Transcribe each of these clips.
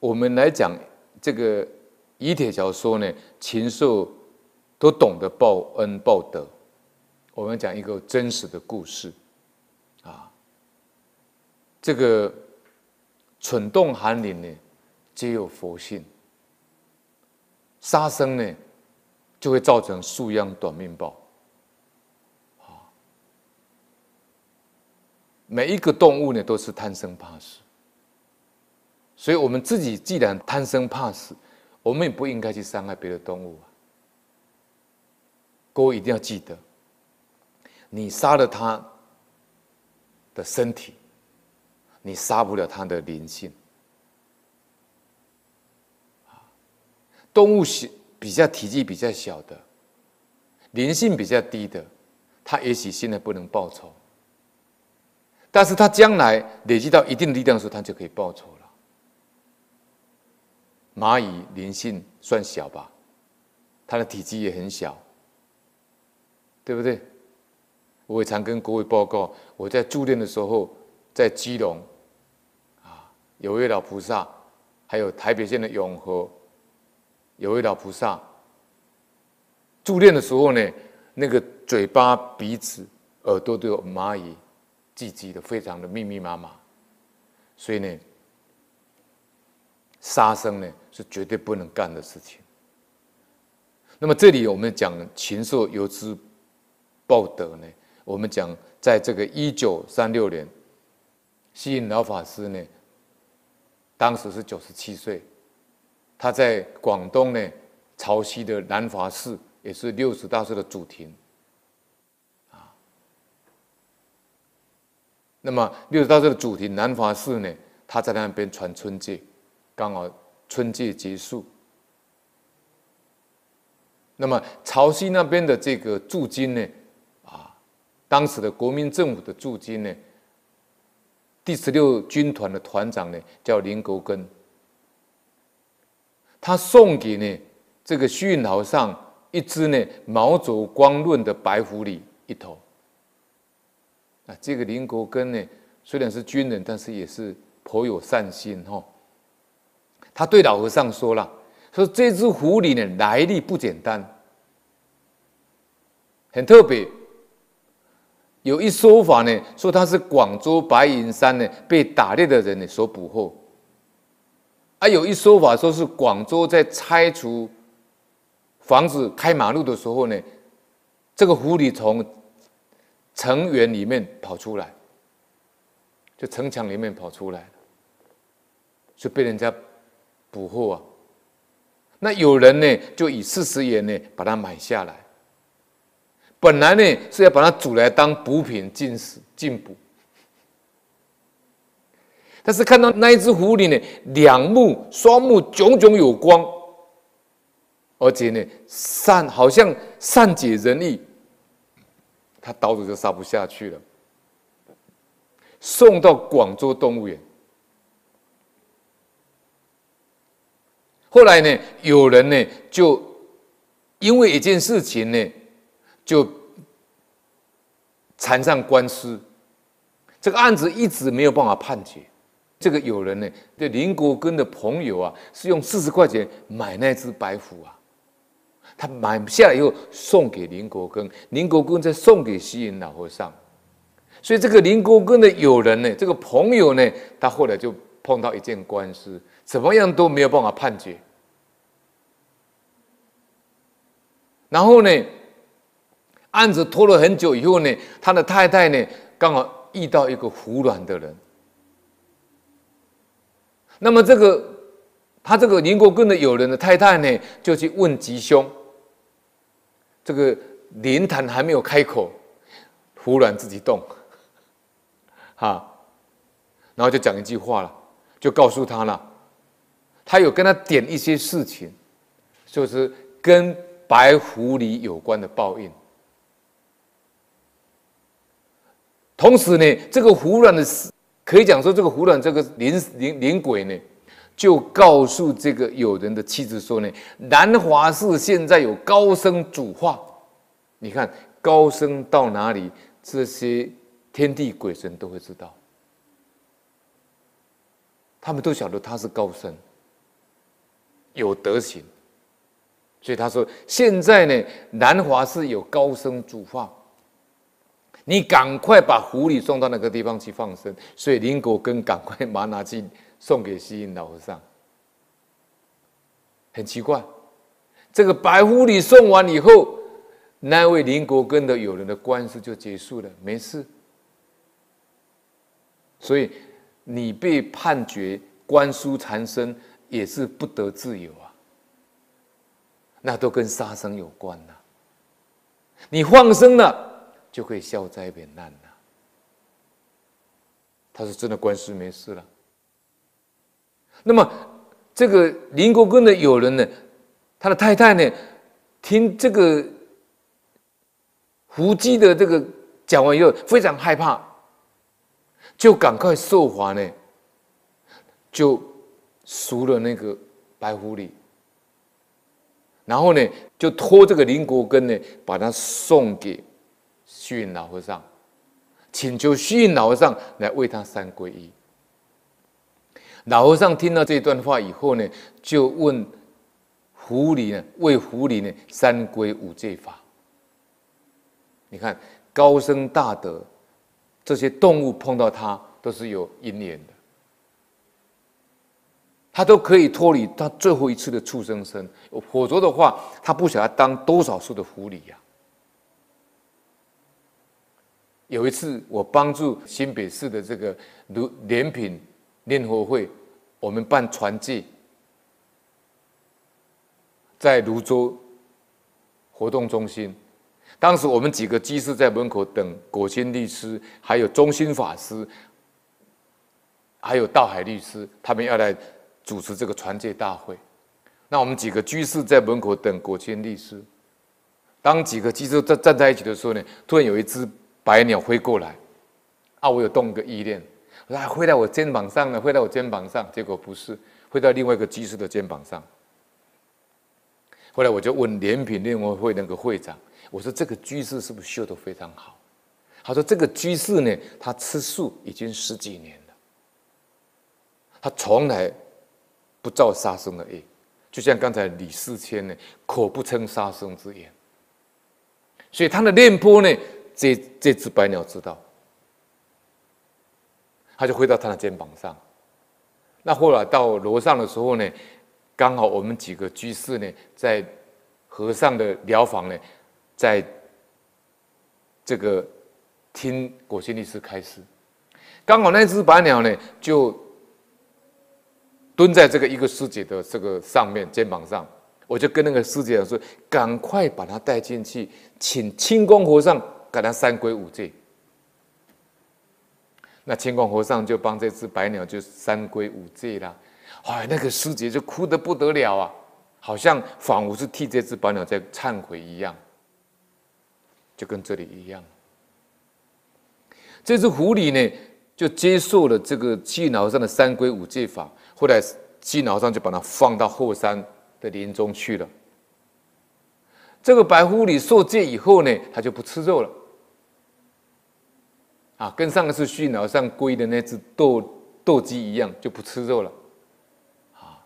我们来讲这个以铁桥说呢，禽兽都懂得报恩报德。我们讲一个真实的故事，啊，这个蠢动寒林呢，皆有佛性。杀生呢，就会造成树秧短命报。啊，每一个动物呢，都是贪生怕死。所以，我们自己既然贪生怕死，我们也不应该去伤害别的动物啊。各位一定要记得，你杀了它的身体，你杀不了它的灵性。动物是比较体积比较小的，灵性比较低的，它也许现在不能报仇，但是它将来累积到一定力量的时候，它就可以报仇。蚂蚁灵性算小吧，它的体积也很小，对不对？我也常跟各位报告，我在住店的时候，在基隆，啊，有位老菩萨，还有台北县的永和，有位老菩萨，住店的时候呢，那个嘴巴、鼻子、耳朵都有蚂蚁聚集的非常的密密麻麻，所以呢。杀生呢是绝对不能干的事情。那么这里我们讲禽兽有之报德呢，我们讲在这个一九三六年，虚云老法师呢，当时是九十七岁，他在广东呢潮汐的南华寺，也是六十大寿的祖庭，啊，那么六十大寿的祖庭南华寺呢，他在那边传春戒。刚好春节结束，那么潮汐那边的这个驻军呢，啊，当时的国民政府的驻军呢，第十六军团的团长呢叫林国根，他送给呢这个虚云老和尚一只呢毛泽光论的白狐狸一头，啊，这个林国根呢虽然是军人，但是也是颇有善心哈。他对老和尚说了：“说这只狐狸呢，来历不简单，很特别。有一说法呢，说他是广州白云山呢被打猎的人呢所捕获；啊，有一说法说是广州在拆除房子、开马路的时候呢，这个狐狸从城垣里面跑出来，就城墙里面跑出来，就被人家。”捕获啊，那有人呢就以四十元呢把它买下来，本来呢是要把它煮来当补品进食进补，但是看到那一只狐狸呢，两目双目炯炯有光，而且呢善好像善解人意，他刀子就杀不下去了，送到广州动物园。后来呢，有人呢就因为一件事情呢，就缠上官司，这个案子一直没有办法判决。这个有人呢，这林国根的朋友啊，是用四十块钱买那只白虎啊，他买下来以后送给林国根，林国根再送给西云老和尚，所以这个林国根的友人呢，这个朋友呢，他后来就碰到一件官司。怎么样都没有办法判决，然后呢，案子拖了很久以后呢，他的太太呢刚好遇到一个服软的人，那么这个他这个林国根的友人的太太呢就去问吉凶，这个灵坛还没有开口，服软自己动，哈，然后就讲一句话了，就告诉他了。他有跟他点一些事情，就是跟白狐狸有关的报应。同时呢，这个胡乱的事，可以讲说，这个胡乱这个灵灵灵鬼呢，就告诉这个友人的妻子说呢，南华寺现在有高僧主化，你看高僧到哪里，这些天地鬼神都会知道，他们都晓得他是高僧。有德行。所以他说：“现在呢，南华寺有高僧嘱化，你赶快把狐狸送到那个地方去放生。”所以林国根赶快把拿去送给虚云老和尚。很奇怪，这个白狐狸送完以后，那位林国根的友人的官司就结束了，没事。所以你被判决官书缠身，也是不得自由啊。那都跟杀生有关呐。你放生了，就可以消灾免难了。他说真的，官司没事了。那么。这个林国根的友人呢，他的太太呢，听这个胡姬的这个讲完以后，非常害怕，就赶快受罚呢，就赎了那个白狐狸，然后呢，就托这个林国根呢，把他送给虚云老和尚，请求虚云老和尚来为他三皈依。老和尚听到这段话以后呢，就问狐狸呢，为狐狸呢三皈五戒法。你看高僧大德，这些动物碰到他都是有因缘的，他都可以脱离他最后一次的畜生身，否则的话，他不晓得当多少数的狐狸呀、啊。有一次，我帮助新北市的这个如莲品。念佛会，我们办传记，在泸州活动中心。当时我们几个居士在门口等果心律师，还有中心法师，还有道海律师，他们要来主持这个传戒大会。那我们几个居士在门口等果心律师。当几个居士站站在一起的时候呢，突然有一只白鸟飞过来，啊，我有动个意念。我说，飞到我肩膀上了，飞到我肩膀上，结果不是，飞到另外一个居士的肩膀上。后来我就问莲品念佛会那个会长，我说这个居士是不是修得非常好？他说这个居士呢，他吃素已经十几年了，他从来不造杀生的业，就像刚才李世谦呢，口不称杀生之言。所以他的念波呢，这这只白鸟知道。他就飞到他的肩膀上。那后来到楼上的时候呢，刚好我们几个居士呢，在和尚的寮房呢，在这个听果心律师开示。刚好那只白鸟呢，就蹲在这个一个师姐的这个上面肩膀上。我就跟那个师姐说：“赶快把他带进去，请清光和尚给他三皈五戒。”那清光和尚就帮这只白鸟就三皈五戒了，哎，那个师姐就哭得不得了啊，好像仿佛是替这只白鸟在忏悔一样，就跟这里一样。这只狐狸呢，就接受了这个虚云老和尚的三皈五戒法，后来鸡脑上就把它放到后山的林中去了。这个白狐狸受戒以后呢，它就不吃肉了。啊，跟上次虚云老和尚皈的那只斗斗鸡一样，就不吃肉了。啊，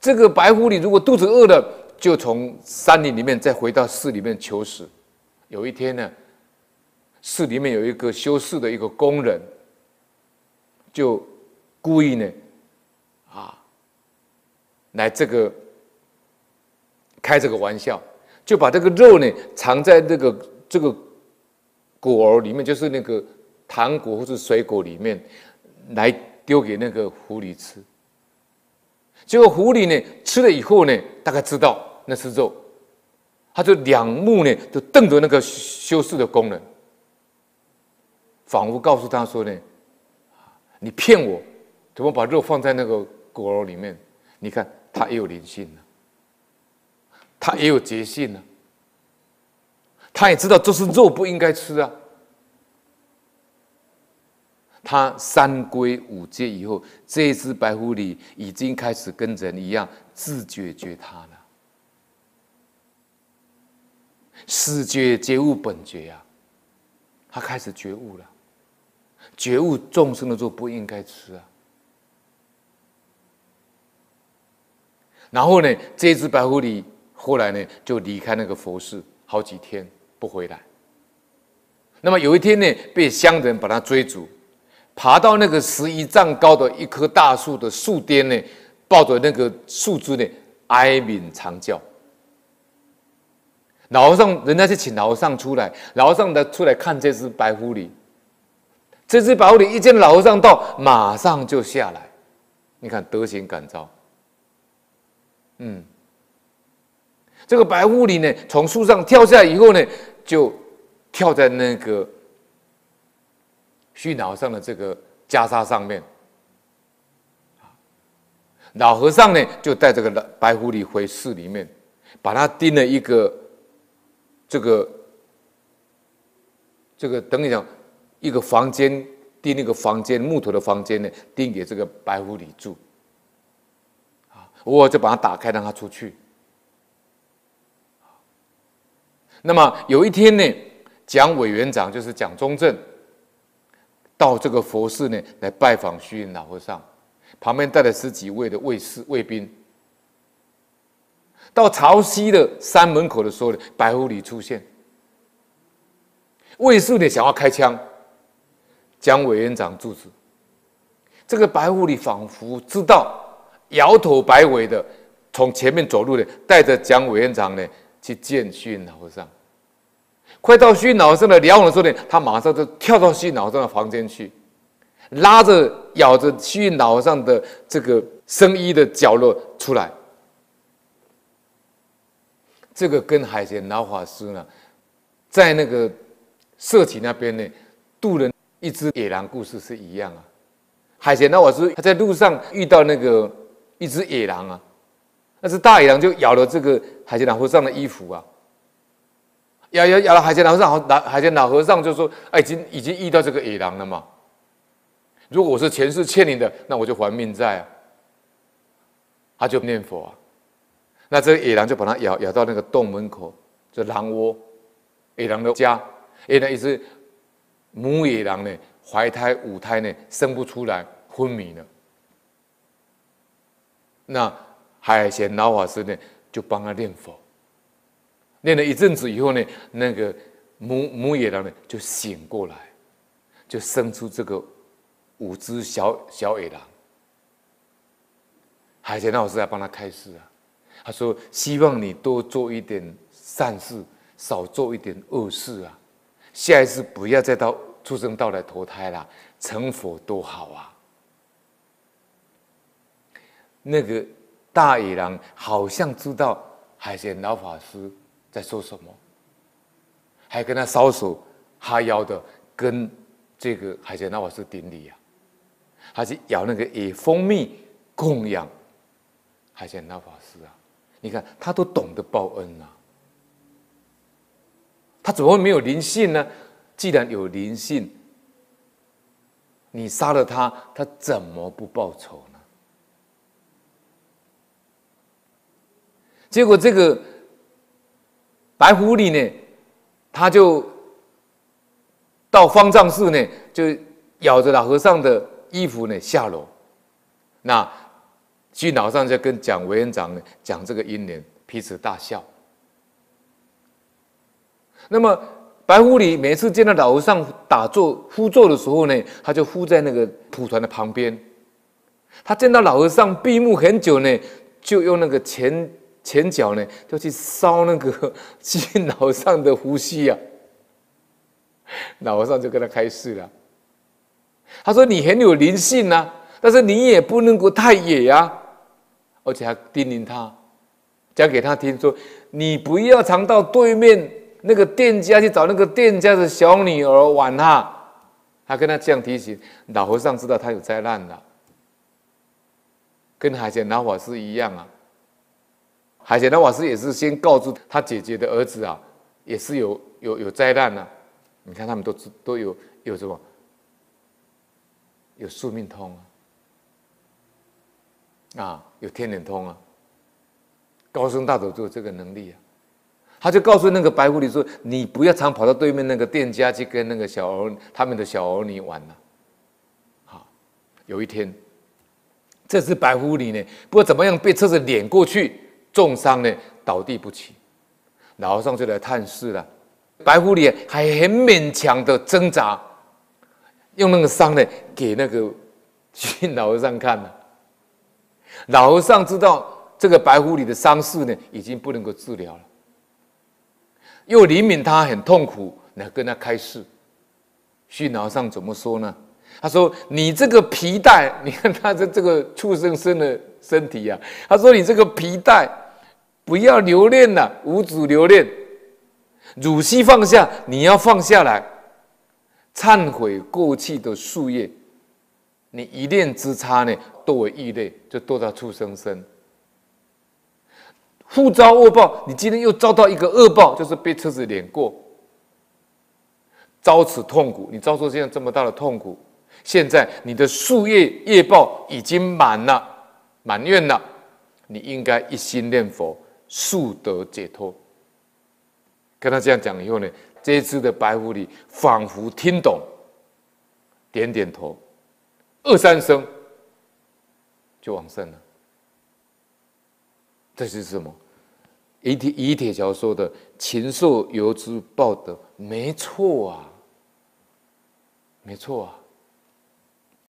这个白狐狸如果肚子饿了，就从山林里面再回到寺里面求食。有一天呢，寺里面有一个修寺的一个工人，就故意呢，啊，来这个开这个玩笑，就把这个肉呢藏在这个这个。果儿里面就是那个糖果或是水果里面，来丢给那个狐狸吃。结果狐狸呢吃了以后呢，大概知道那是肉，他就两目呢就瞪着那个修饰的工人，仿佛告诉他说呢：“你骗我，怎么把肉放在那个果肉里面？你看他也有灵性呢，他也有觉性呢。”他也知道这是肉，不应该吃啊。他三皈五戒以后，这只白狐狸已经开始跟人一样自觉觉他了，始觉觉悟本觉呀、啊，他开始觉悟了，觉悟众生的肉不应该吃啊。然后呢，这只白狐狸后来呢就离开那个佛寺好几天不回来。那么有一天呢，被乡人把他追逐，爬到那个十一丈高的一棵大树的树巅呢，抱着那个树枝呢，哀鸣长叫。老和尚，人家去请老和尚出来，老和尚的出来看这只白狐狸。这只白狐狸一见老和尚到，马上就下来。你看德行感召。嗯，这个白狐狸呢，从树上跳下来以后呢，就跳在那个虚老上的这个袈裟上面。老和尚呢，就带这个白狐狸回寺里面，把它钉了一个。这个，这个等于讲，一个房间钉那个房间木头的房间呢，钉给这个白狐狸住。我就把它打开，让它出去。那么有一天呢，蒋委员长就是蒋中正，到这个佛寺呢来拜访虚云老和尚，旁边带了十几位的卫士卫兵。到潮汐的山门口的时候呢，白狐狸出现，卫士呢想要开枪，蒋委员长阻止。这个白狐狸仿佛知道，摇头摆尾的从前面走路的，带着蒋委员长呢去见虚云老和尚。快到虚云老和尚的寮的时候呢，他马上就跳到虚云老和尚的房间去，拉着咬着虚云老和尚的这个僧衣的角落出来。这个跟海贤老法师呢，在那个社企那边呢，渡人一只野狼故事是一样啊。海贤老法师他在路上遇到那个一只野狼啊，那只大野狼就咬了这个海贤老和尚的衣服啊，咬咬咬了海贤老和尚，海贤老和尚就说：“哎，已经已经遇到这个野狼了嘛。如果我是前世欠你的，那我就还命债啊。”他就念佛啊。那这个野狼就把它咬咬到那个洞门口，就狼窝，野狼的家。野狼一只母野狼呢，怀胎五胎呢，生不出来，昏迷了。那海贤老法师呢，就帮他念佛，念了一阵子以后呢，那个母母野狼呢，就醒过来，就生出这个五只小小野狼。海贤老师来帮他开示啊。他说：“希望你多做一点善事，少做一点恶事啊！下一次不要再到畜生道来投胎了，成佛多好啊！”那个大野狼好像知道海贤老法师在说什么，还跟他搔首哈腰的跟这个海贤老法师顶礼啊！他去咬那个野蜂蜜供养海贤老法师啊！你看，他都懂得报恩啊，他怎么会没有灵性呢？既然有灵性，你杀了他，他怎么不报仇呢？结果这个白狐狸呢，他就到方丈室呢，就咬着老和尚的衣服呢下楼，那。虚老和尚就跟蒋委员长呢讲这个因缘，彼此大笑。那么白狐狸每次见到老和尚打坐趺坐的时候呢，他就趺在那个蒲团的旁边。他见到老和尚闭目很久呢，就用那个前前脚呢，就去烧那个虚老和尚的胡须啊。老和尚就跟他开示了，他说：“你很有灵性啊，但是你也不能够太野呀、啊。”而且还叮咛他，讲给他听说：“你不要常到对面那个店家去找那个店家的小女儿玩哈。”他跟他这样提醒，老和尚知道他有灾难了，跟海贤老法师一样啊。海贤老法师也是先告诉他姐姐的儿子啊，也是有有有灾难啊。你看他们都都有有什么？有宿命通啊。啊，有天眼通啊！高僧大德就有这个能力啊，他就告诉那个白狐狸说：“你不要常跑到对面那个店家去跟那个小儿他们的小儿女玩了。”好，有一天，这只白狐狸呢，不知道怎么样被车子碾过去，重伤呢，倒地不起。老和尚就来探视了，白狐狸还很勉强的挣扎，用那个伤呢给那个虚老和尚看了。老和尚知道这个白狐狸的伤势呢已经不能够治疗了，又怜悯他很痛苦，来跟他开示。虚老和尚怎么说呢？他说：“你这个皮带，你看他的这个畜生生的身体啊。他说：‘你这个皮带，不要留恋了，无主留恋，汝须放下，你要放下来，忏悔过去的树叶。你一念之差呢，堕为异类，就堕到畜生身。复遭恶报，你今天又遭到一个恶报，就是被车子碾过，遭此痛苦。你遭受现在这么大的痛苦。”现在你的树叶业报已经满了，满愿了，你应该一心念佛，速得解脱。跟他这样讲以后呢，这一只的白狐狸仿佛听懂，点点头，二三声就往生了。这是什么？以铁以铁桥说的“禽兽犹知报德”，没错啊，没错啊。